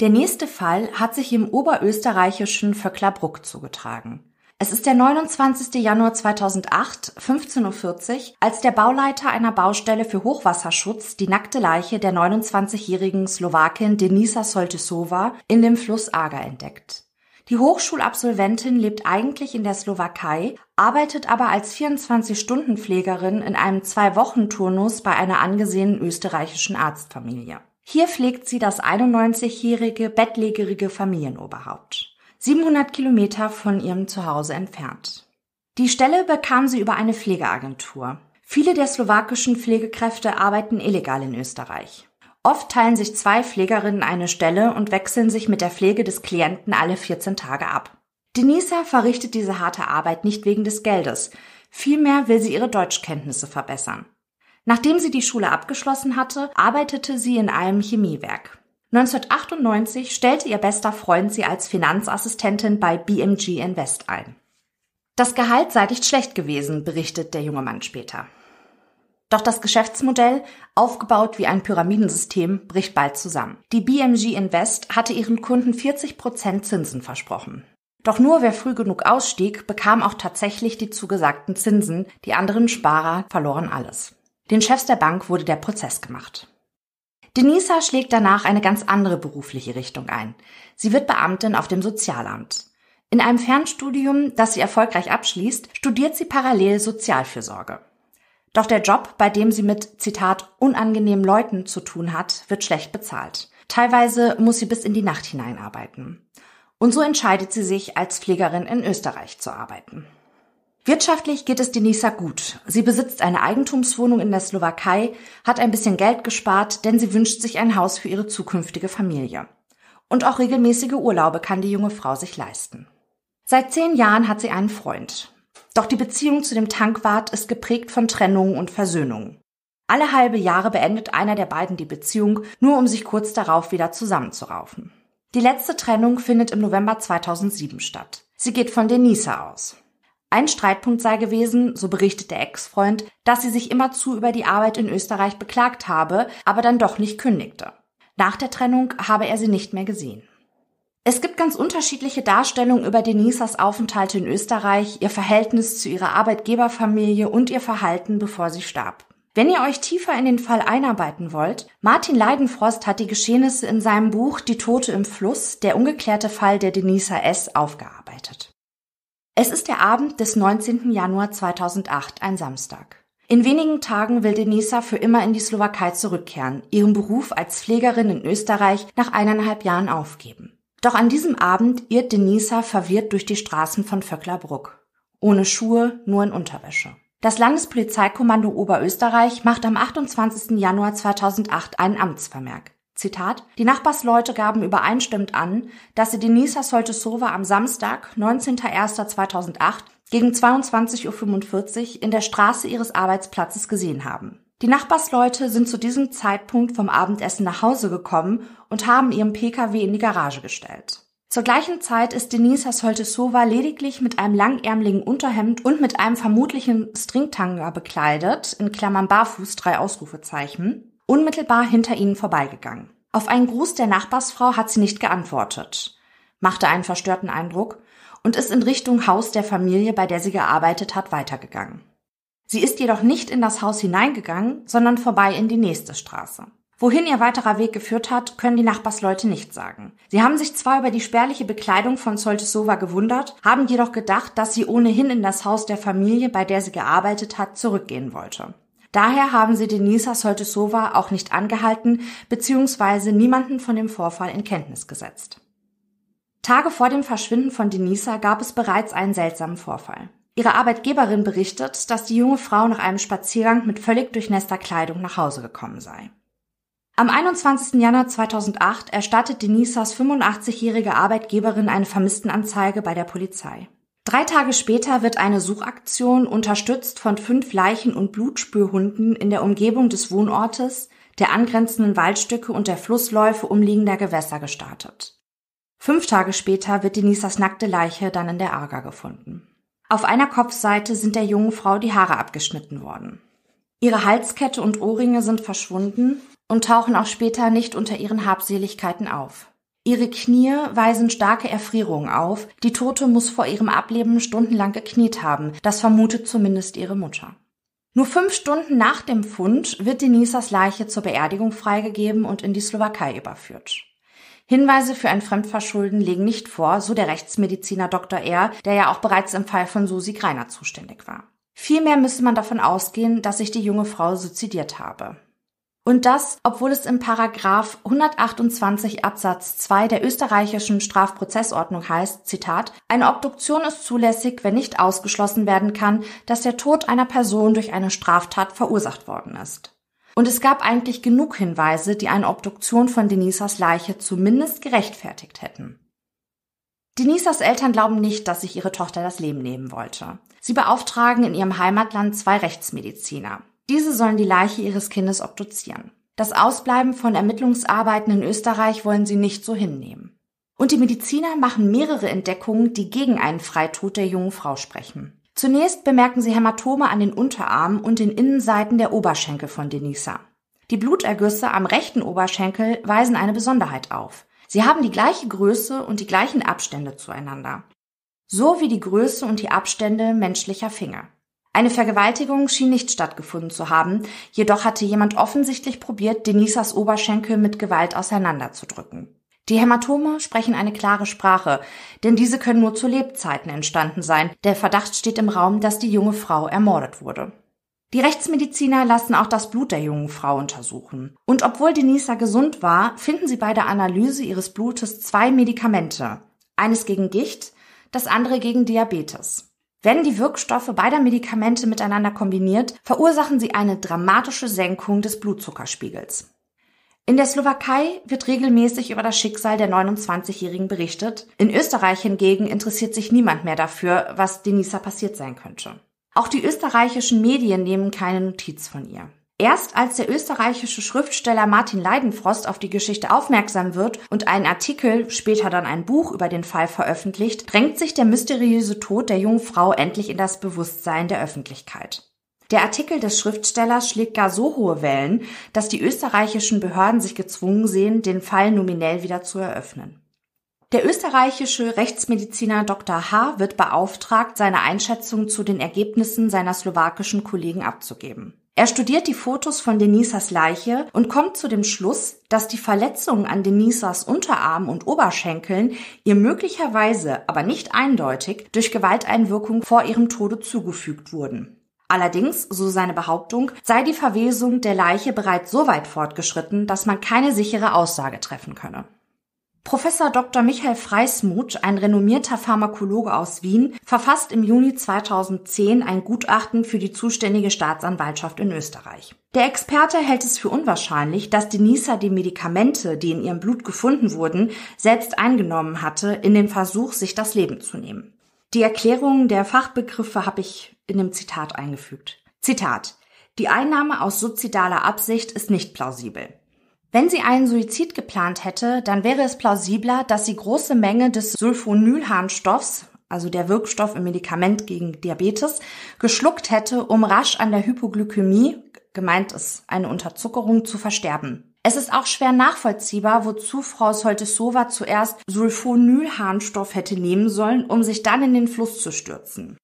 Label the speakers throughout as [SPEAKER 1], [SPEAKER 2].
[SPEAKER 1] Der nächste Fall hat sich im oberösterreichischen Vöcklerbruck zugetragen. Es ist der 29. Januar 2008, 15.40 Uhr, als der Bauleiter einer Baustelle für Hochwasserschutz die nackte Leiche der 29-jährigen Slowakin Denisa Soltysova in dem Fluss Aga entdeckt. Die Hochschulabsolventin lebt eigentlich in der Slowakei, arbeitet aber als 24-Stunden-Pflegerin in einem Zwei-Wochen-Turnus bei einer angesehenen österreichischen Arztfamilie. Hier pflegt sie das 91-jährige bettlägerige Familienoberhaupt. 700 Kilometer von ihrem Zuhause entfernt. Die Stelle bekam sie über eine Pflegeagentur. Viele der slowakischen Pflegekräfte arbeiten illegal in Österreich. Oft teilen sich zwei Pflegerinnen eine Stelle und wechseln sich mit der Pflege des Klienten alle 14 Tage ab. Denisa verrichtet diese harte Arbeit nicht wegen des Geldes. Vielmehr will sie ihre Deutschkenntnisse verbessern. Nachdem sie die Schule abgeschlossen hatte, arbeitete sie in einem Chemiewerk. 1998 stellte ihr bester Freund sie als Finanzassistentin bei BMG Invest ein. Das Gehalt sei nicht schlecht gewesen, berichtet der junge Mann später. Doch das Geschäftsmodell, aufgebaut wie ein Pyramidensystem, bricht bald zusammen. Die BMG Invest hatte ihren Kunden 40 Prozent Zinsen versprochen. Doch nur wer früh genug ausstieg, bekam auch tatsächlich die zugesagten Zinsen, die anderen Sparer verloren alles. Den Chefs der Bank wurde der Prozess gemacht. Denisa schlägt danach eine ganz andere berufliche Richtung ein. Sie wird Beamtin auf dem Sozialamt. In einem Fernstudium, das sie erfolgreich abschließt, studiert sie parallel Sozialfürsorge. Doch der Job, bei dem sie mit, Zitat, unangenehmen Leuten zu tun hat, wird schlecht bezahlt. Teilweise muss sie bis in die Nacht hineinarbeiten. Und so entscheidet sie sich, als Pflegerin in Österreich zu arbeiten. Wirtschaftlich geht es Denisa gut. Sie besitzt eine Eigentumswohnung in der Slowakei, hat ein bisschen Geld gespart, denn sie wünscht sich ein Haus für ihre zukünftige Familie. Und auch regelmäßige Urlaube kann die junge Frau sich leisten. Seit zehn Jahren hat sie einen Freund. Doch die Beziehung zu dem Tankwart ist geprägt von Trennungen und Versöhnungen. Alle halbe Jahre beendet einer der beiden die Beziehung, nur um sich kurz darauf wieder zusammenzuraufen. Die letzte Trennung findet im November 2007 statt. Sie geht von Denisa aus. Ein Streitpunkt sei gewesen, so berichtet der Ex-Freund, dass sie sich immerzu über die Arbeit in Österreich beklagt habe, aber dann doch nicht kündigte. Nach der Trennung habe er sie nicht mehr gesehen. Es gibt ganz unterschiedliche Darstellungen über Denisas Aufenthalte in Österreich, ihr Verhältnis zu ihrer Arbeitgeberfamilie und ihr Verhalten, bevor sie starb. Wenn ihr euch tiefer in den Fall einarbeiten wollt, Martin Leidenfrost hat die Geschehnisse in seinem Buch Die Tote im Fluss, der ungeklärte Fall der Denisa S. aufgearbeitet. Es ist der Abend des 19. Januar 2008, ein Samstag. In wenigen Tagen will Denisa für immer in die Slowakei zurückkehren, ihren Beruf als Pflegerin in Österreich nach eineinhalb Jahren aufgeben. Doch an diesem Abend irrt Denisa verwirrt durch die Straßen von Vöcklerbruck. Ohne Schuhe, nur in Unterwäsche. Das Landespolizeikommando Oberösterreich macht am 28. Januar 2008 einen Amtsvermerk. Zitat, die Nachbarsleute gaben übereinstimmend an, dass sie Denisa Soltesova am Samstag, 19.01.2008 gegen 22.45 Uhr in der Straße ihres Arbeitsplatzes gesehen haben. Die Nachbarsleute sind zu diesem Zeitpunkt vom Abendessen nach Hause gekommen und haben ihren Pkw in die Garage gestellt. Zur gleichen Zeit ist Denisa Soltesova lediglich mit einem langärmeligen Unterhemd und mit einem vermutlichen Stringtanga bekleidet, in Klammern barfuß drei Ausrufezeichen, unmittelbar hinter ihnen vorbeigegangen. Auf einen Gruß der Nachbarsfrau hat sie nicht geantwortet, machte einen verstörten Eindruck und ist in Richtung Haus der Familie, bei der sie gearbeitet hat, weitergegangen. Sie ist jedoch nicht in das Haus hineingegangen, sondern vorbei in die nächste Straße. Wohin ihr weiterer Weg geführt hat, können die Nachbarsleute nicht sagen. Sie haben sich zwar über die spärliche Bekleidung von Soltesova gewundert, haben jedoch gedacht, dass sie ohnehin in das Haus der Familie, bei der sie gearbeitet hat, zurückgehen wollte. Daher haben sie Denisa Soltesova auch nicht angehalten bzw. niemanden von dem Vorfall in Kenntnis gesetzt. Tage vor dem Verschwinden von Denisa gab es bereits einen seltsamen Vorfall. Ihre Arbeitgeberin berichtet, dass die junge Frau nach einem Spaziergang mit völlig durchnässter Kleidung nach Hause gekommen sei. Am 21. Januar 2008 erstattet Denisas 85-jährige Arbeitgeberin eine Vermisstenanzeige bei der Polizei. Drei Tage später wird eine Suchaktion unterstützt von fünf Leichen- und Blutspürhunden in der Umgebung des Wohnortes, der angrenzenden Waldstücke und der Flussläufe umliegender Gewässer gestartet. Fünf Tage später wird Denisas nackte Leiche dann in der Arga gefunden. Auf einer Kopfseite sind der jungen Frau die Haare abgeschnitten worden. Ihre Halskette und Ohrringe sind verschwunden und tauchen auch später nicht unter ihren Habseligkeiten auf. Ihre Knie weisen starke Erfrierungen auf. Die Tote muss vor ihrem Ableben stundenlang gekniet haben. Das vermutet zumindest ihre Mutter. Nur fünf Stunden nach dem Fund wird Denisas Leiche zur Beerdigung freigegeben und in die Slowakei überführt. Hinweise für ein Fremdverschulden legen nicht vor, so der Rechtsmediziner Dr. R., der ja auch bereits im Fall von Susi Greiner zuständig war. Vielmehr müsse man davon ausgehen, dass sich die junge Frau suizidiert habe. Und das, obwohl es im Paragraph 128 Absatz 2 der österreichischen Strafprozessordnung heißt, Zitat, eine Obduktion ist zulässig, wenn nicht ausgeschlossen werden kann, dass der Tod einer Person durch eine Straftat verursacht worden ist. Und es gab eigentlich genug Hinweise, die eine Obduktion von Denisas Leiche zumindest gerechtfertigt hätten. Denisas Eltern glauben nicht, dass sich ihre Tochter das Leben nehmen wollte. Sie beauftragen in ihrem Heimatland zwei Rechtsmediziner. Diese sollen die Leiche ihres Kindes obduzieren. Das Ausbleiben von Ermittlungsarbeiten in Österreich wollen sie nicht so hinnehmen. Und die Mediziner machen mehrere Entdeckungen, die gegen einen Freitod der jungen Frau sprechen. Zunächst bemerken sie Hämatome an den Unterarmen und den Innenseiten der Oberschenkel von Denisa. Die Blutergüsse am rechten Oberschenkel weisen eine Besonderheit auf. Sie haben die gleiche Größe und die gleichen Abstände zueinander. So wie die Größe und die Abstände menschlicher Finger. Eine Vergewaltigung schien nicht stattgefunden zu haben, jedoch hatte jemand offensichtlich probiert, Denisas Oberschenkel mit Gewalt auseinanderzudrücken. Die Hämatome sprechen eine klare Sprache, denn diese können nur zu Lebzeiten entstanden sein. Der Verdacht steht im Raum, dass die junge Frau ermordet wurde. Die Rechtsmediziner lassen auch das Blut der jungen Frau untersuchen. Und obwohl Denisa gesund war, finden sie bei der Analyse ihres Blutes zwei Medikamente. Eines gegen Gicht, das andere gegen Diabetes. Werden die Wirkstoffe beider Medikamente miteinander kombiniert, verursachen sie eine dramatische Senkung des Blutzuckerspiegels. In der Slowakei wird regelmäßig über das Schicksal der 29-Jährigen berichtet. In Österreich hingegen interessiert sich niemand mehr dafür, was Denisa passiert sein könnte. Auch die österreichischen Medien nehmen keine Notiz von ihr. Erst als der österreichische Schriftsteller Martin Leidenfrost auf die Geschichte aufmerksam wird und einen Artikel, später dann ein Buch über den Fall veröffentlicht, drängt sich der mysteriöse Tod der jungen Frau endlich in das Bewusstsein der Öffentlichkeit. Der Artikel des Schriftstellers schlägt gar so hohe Wellen, dass die österreichischen Behörden sich gezwungen sehen, den Fall nominell wieder zu eröffnen. Der österreichische Rechtsmediziner Dr. H. wird beauftragt, seine Einschätzung zu den Ergebnissen seiner slowakischen Kollegen abzugeben. Er studiert die Fotos von Denisas Leiche und kommt zu dem Schluss, dass die Verletzungen an Denisas Unterarm und Oberschenkeln ihr möglicherweise, aber nicht eindeutig, durch Gewalteinwirkung vor ihrem Tode zugefügt wurden. Allerdings, so seine Behauptung, sei die Verwesung der Leiche bereits so weit fortgeschritten, dass man keine sichere Aussage treffen könne. Professor Dr. Michael Freismuth, ein renommierter Pharmakologe aus Wien, verfasst im Juni 2010 ein Gutachten für die zuständige Staatsanwaltschaft in Österreich. Der Experte hält es für unwahrscheinlich, dass Denisa die Medikamente, die in ihrem Blut gefunden wurden, selbst eingenommen hatte, in dem Versuch, sich das Leben zu nehmen. Die Erklärungen der Fachbegriffe habe ich in dem Zitat eingefügt. Zitat. Die Einnahme aus suizidaler Absicht ist nicht plausibel. Wenn sie einen Suizid geplant hätte, dann wäre es plausibler, dass sie große Menge des Sulfonylharnstoffs, also der Wirkstoff im Medikament gegen Diabetes, geschluckt hätte, um rasch an der Hypoglykämie, gemeint ist eine Unterzuckerung, zu versterben. Es ist auch schwer nachvollziehbar, wozu Frau Soltesova zuerst Sulfonylharnstoff hätte nehmen sollen, um sich dann in den Fluss zu stürzen.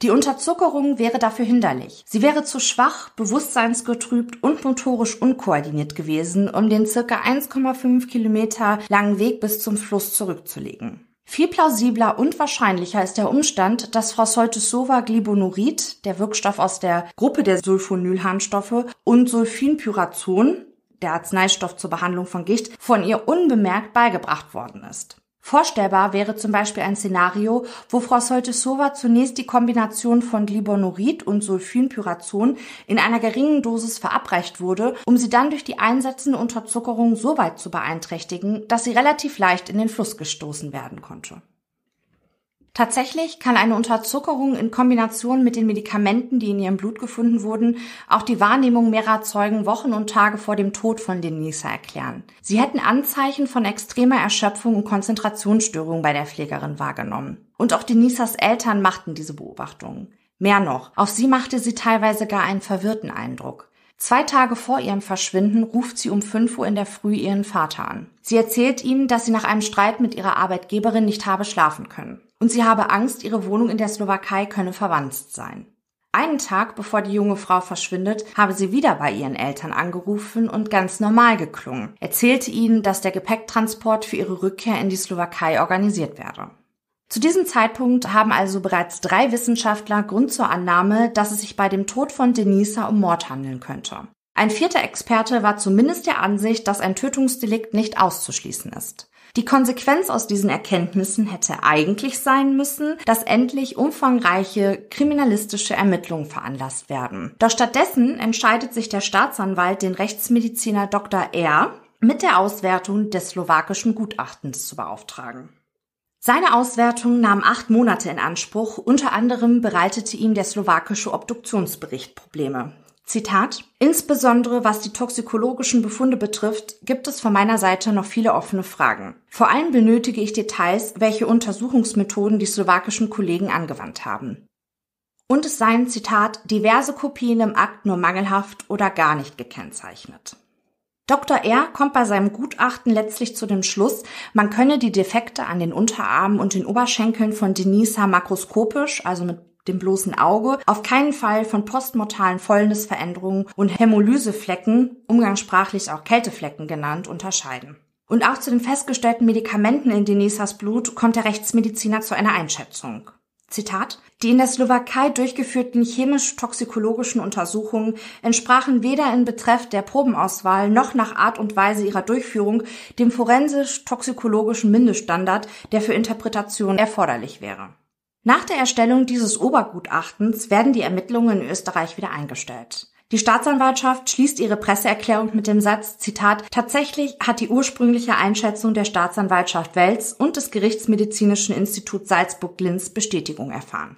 [SPEAKER 1] Die Unterzuckerung wäre dafür hinderlich. Sie wäre zu schwach, bewusstseinsgetrübt und motorisch unkoordiniert gewesen, um den circa 1,5 Kilometer langen Weg bis zum Fluss zurückzulegen. Viel plausibler und wahrscheinlicher ist der Umstand, dass Frau Soltesova Glibonurid, der Wirkstoff aus der Gruppe der Sulfonylharnstoffe, und Sulfinpyrazon, der Arzneistoff zur Behandlung von Gicht, von ihr unbemerkt beigebracht worden ist. Vorstellbar wäre zum Beispiel ein Szenario, wo Frau Soltesova zunächst die Kombination von Glibonurid und Sulfinpyrazon in einer geringen Dosis verabreicht wurde, um sie dann durch die einsetzende Unterzuckerung so weit zu beeinträchtigen, dass sie relativ leicht in den Fluss gestoßen werden konnte. Tatsächlich kann eine Unterzuckerung in Kombination mit den Medikamenten, die in ihrem Blut gefunden wurden, auch die Wahrnehmung mehrerer Zeugen Wochen und Tage vor dem Tod von Denisa erklären. Sie hätten Anzeichen von extremer Erschöpfung und Konzentrationsstörung bei der Pflegerin wahrgenommen. Und auch Denisas Eltern machten diese Beobachtungen. Mehr noch, auf sie machte sie teilweise gar einen verwirrten Eindruck. Zwei Tage vor ihrem Verschwinden ruft sie um 5 Uhr in der Früh ihren Vater an. Sie erzählt ihm, dass sie nach einem Streit mit ihrer Arbeitgeberin nicht habe schlafen können. Und sie habe Angst, ihre Wohnung in der Slowakei könne verwanzt sein. Einen Tag bevor die junge Frau verschwindet, habe sie wieder bei ihren Eltern angerufen und ganz normal geklungen, erzählte ihnen, dass der Gepäcktransport für ihre Rückkehr in die Slowakei organisiert werde. Zu diesem Zeitpunkt haben also bereits drei Wissenschaftler Grund zur Annahme, dass es sich bei dem Tod von Denisa um Mord handeln könnte. Ein vierter Experte war zumindest der Ansicht, dass ein Tötungsdelikt nicht auszuschließen ist. Die Konsequenz aus diesen Erkenntnissen hätte eigentlich sein müssen, dass endlich umfangreiche kriminalistische Ermittlungen veranlasst werden. Doch stattdessen entscheidet sich der Staatsanwalt, den Rechtsmediziner Dr. R. mit der Auswertung des slowakischen Gutachtens zu beauftragen. Seine Auswertung nahm acht Monate in Anspruch. Unter anderem bereitete ihm der slowakische Obduktionsbericht Probleme. Zitat, insbesondere was die toxikologischen Befunde betrifft, gibt es von meiner Seite noch viele offene Fragen. Vor allem benötige ich Details, welche Untersuchungsmethoden die slowakischen Kollegen angewandt haben. Und es seien, Zitat, diverse Kopien im Akt nur mangelhaft oder gar nicht gekennzeichnet. Dr. R. kommt bei seinem Gutachten letztlich zu dem Schluss, man könne die Defekte an den Unterarmen und den Oberschenkeln von Denisa makroskopisch, also mit dem bloßen Auge, auf keinen Fall von postmortalen Fäulnisveränderungen und Hämolyseflecken, umgangssprachlich auch Kälteflecken genannt, unterscheiden. Und auch zu den festgestellten Medikamenten in Denisas Blut kommt der Rechtsmediziner zu einer Einschätzung. Zitat, die in der Slowakei durchgeführten chemisch-toxikologischen Untersuchungen entsprachen weder in Betreff der Probenauswahl noch nach Art und Weise ihrer Durchführung dem forensisch-toxikologischen Mindeststandard, der für Interpretation erforderlich wäre. Nach der Erstellung dieses Obergutachtens werden die Ermittlungen in Österreich wieder eingestellt. Die Staatsanwaltschaft schließt ihre Presseerklärung mit dem Satz, Zitat, tatsächlich hat die ursprüngliche Einschätzung der Staatsanwaltschaft Wels und des Gerichtsmedizinischen Instituts Salzburg-Linz Bestätigung erfahren.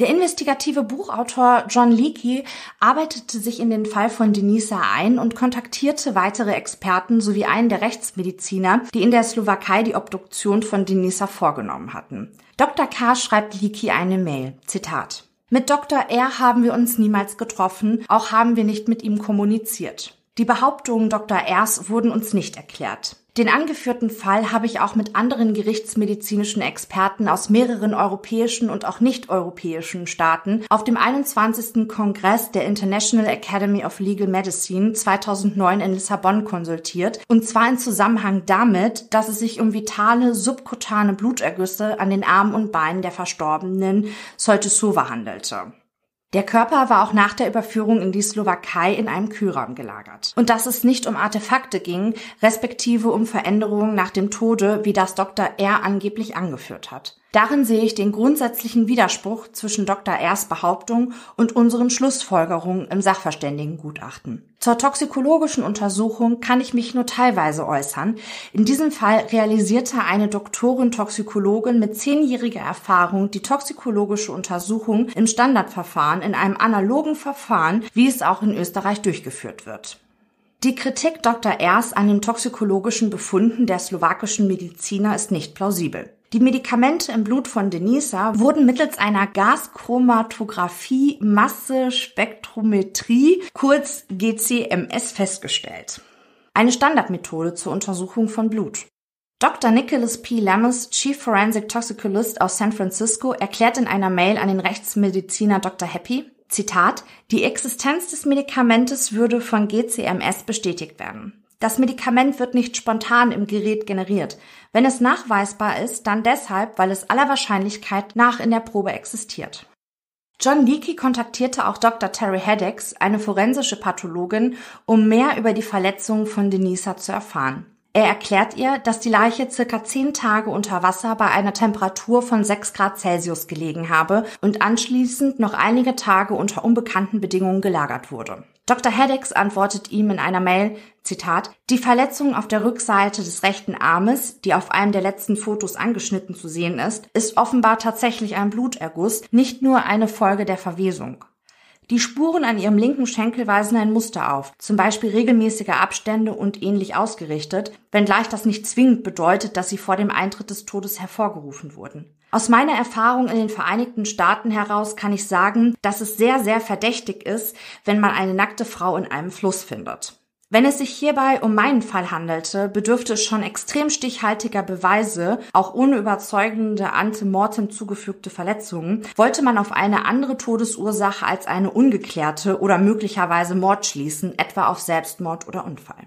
[SPEAKER 1] Der investigative Buchautor John Leakey arbeitete sich in den Fall von Denisa ein und kontaktierte weitere Experten sowie einen der Rechtsmediziner, die in der Slowakei die Obduktion von Denisa vorgenommen hatten. Dr. K. schreibt Leakey eine Mail. Zitat. Mit Dr. R. haben wir uns niemals getroffen, auch haben wir nicht mit ihm kommuniziert. Die Behauptungen Dr. Rs wurden uns nicht erklärt. Den angeführten Fall habe ich auch mit anderen gerichtsmedizinischen Experten aus mehreren europäischen und auch nicht-europäischen Staaten auf dem 21. Kongress der International Academy of Legal Medicine 2009 in Lissabon konsultiert, und zwar in Zusammenhang damit, dass es sich um vitale subkutane Blutergüsse an den Armen und Beinen der Verstorbenen Soltesova handelte. Der Körper war auch nach der Überführung in die Slowakei in einem Kühlraum gelagert. Und dass es nicht um Artefakte ging, respektive um Veränderungen nach dem Tode, wie das Dr. R. angeblich angeführt hat. Darin sehe ich den grundsätzlichen Widerspruch zwischen Dr. Rs Behauptung und unseren Schlussfolgerungen im Sachverständigengutachten. Zur toxikologischen Untersuchung kann ich mich nur teilweise äußern. In diesem Fall realisierte eine Doktorin Toxikologin mit zehnjähriger Erfahrung die toxikologische Untersuchung im Standardverfahren in einem analogen Verfahren, wie es auch in Österreich durchgeführt wird. Die Kritik Dr. Rs an den toxikologischen Befunden der slowakischen Mediziner ist nicht plausibel. Die Medikamente im Blut von Denisa wurden mittels einer Gaschromatographie Massespektrometrie, kurz GCMS, festgestellt. Eine Standardmethode zur Untersuchung von Blut. Dr. Nicholas P. Lammes, Chief Forensic Toxicologist aus San Francisco, erklärt in einer Mail an den Rechtsmediziner Dr. Happy, Zitat, die Existenz des Medikamentes würde von GCMS bestätigt werden. Das Medikament wird nicht spontan im Gerät generiert. Wenn es nachweisbar ist, dann deshalb, weil es aller Wahrscheinlichkeit nach in der Probe existiert. John Leakey kontaktierte auch Dr. Terry Haddix, eine forensische Pathologin, um mehr über die Verletzungen von Denisa zu erfahren. Er erklärt ihr, dass die Leiche circa zehn Tage unter Wasser bei einer Temperatur von 6 Grad Celsius gelegen habe und anschließend noch einige Tage unter unbekannten Bedingungen gelagert wurde. Dr. Haddix antwortet ihm in einer Mail, Zitat, die Verletzung auf der Rückseite des rechten Armes, die auf einem der letzten Fotos angeschnitten zu sehen ist, ist offenbar tatsächlich ein Bluterguss, nicht nur eine Folge der Verwesung. Die Spuren an ihrem linken Schenkel weisen ein Muster auf, zum Beispiel regelmäßige Abstände und ähnlich ausgerichtet, wenngleich das nicht zwingend bedeutet, dass sie vor dem Eintritt des Todes hervorgerufen wurden. Aus meiner Erfahrung in den Vereinigten Staaten heraus kann ich sagen, dass es sehr, sehr verdächtig ist, wenn man eine nackte Frau in einem Fluss findet. Wenn es sich hierbei um meinen Fall handelte, bedürfte es schon extrem stichhaltiger Beweise, auch ohne überzeugende Antemortem zugefügte Verletzungen, wollte man auf eine andere Todesursache als eine ungeklärte oder möglicherweise Mord schließen, etwa auf Selbstmord oder Unfall.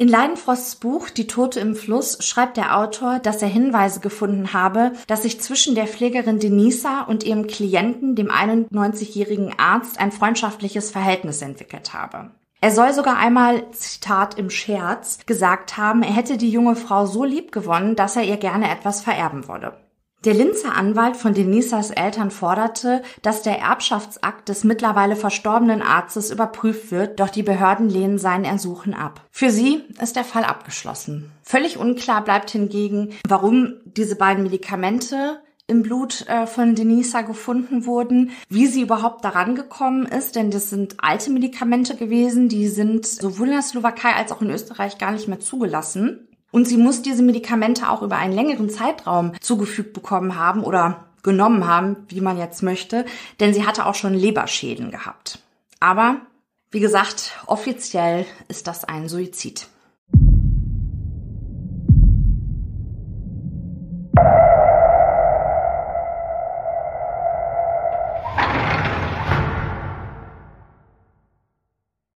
[SPEAKER 1] In Leidenfrosts Buch Die Tote im Fluss schreibt der Autor, dass er Hinweise gefunden habe, dass sich zwischen der Pflegerin Denisa und ihrem Klienten, dem 91-jährigen Arzt, ein freundschaftliches Verhältnis entwickelt habe. Er soll sogar einmal, Zitat im Scherz, gesagt haben, er hätte die junge Frau so lieb gewonnen, dass er ihr gerne etwas vererben wolle. Der Linzer Anwalt von Denisas Eltern forderte, dass der Erbschaftsakt des mittlerweile verstorbenen Arztes überprüft wird, doch die Behörden lehnen sein Ersuchen ab. Für sie ist der Fall abgeschlossen. Völlig unklar bleibt hingegen, warum diese beiden Medikamente im Blut äh, von Denisa gefunden wurden, wie sie überhaupt daran gekommen ist, denn das sind alte Medikamente gewesen, die sind sowohl in der Slowakei als auch in Österreich gar nicht mehr zugelassen. Und sie muss diese Medikamente auch über einen längeren Zeitraum zugefügt bekommen haben oder genommen haben, wie man jetzt möchte, denn sie hatte auch schon Leberschäden gehabt. Aber, wie gesagt, offiziell ist das ein Suizid.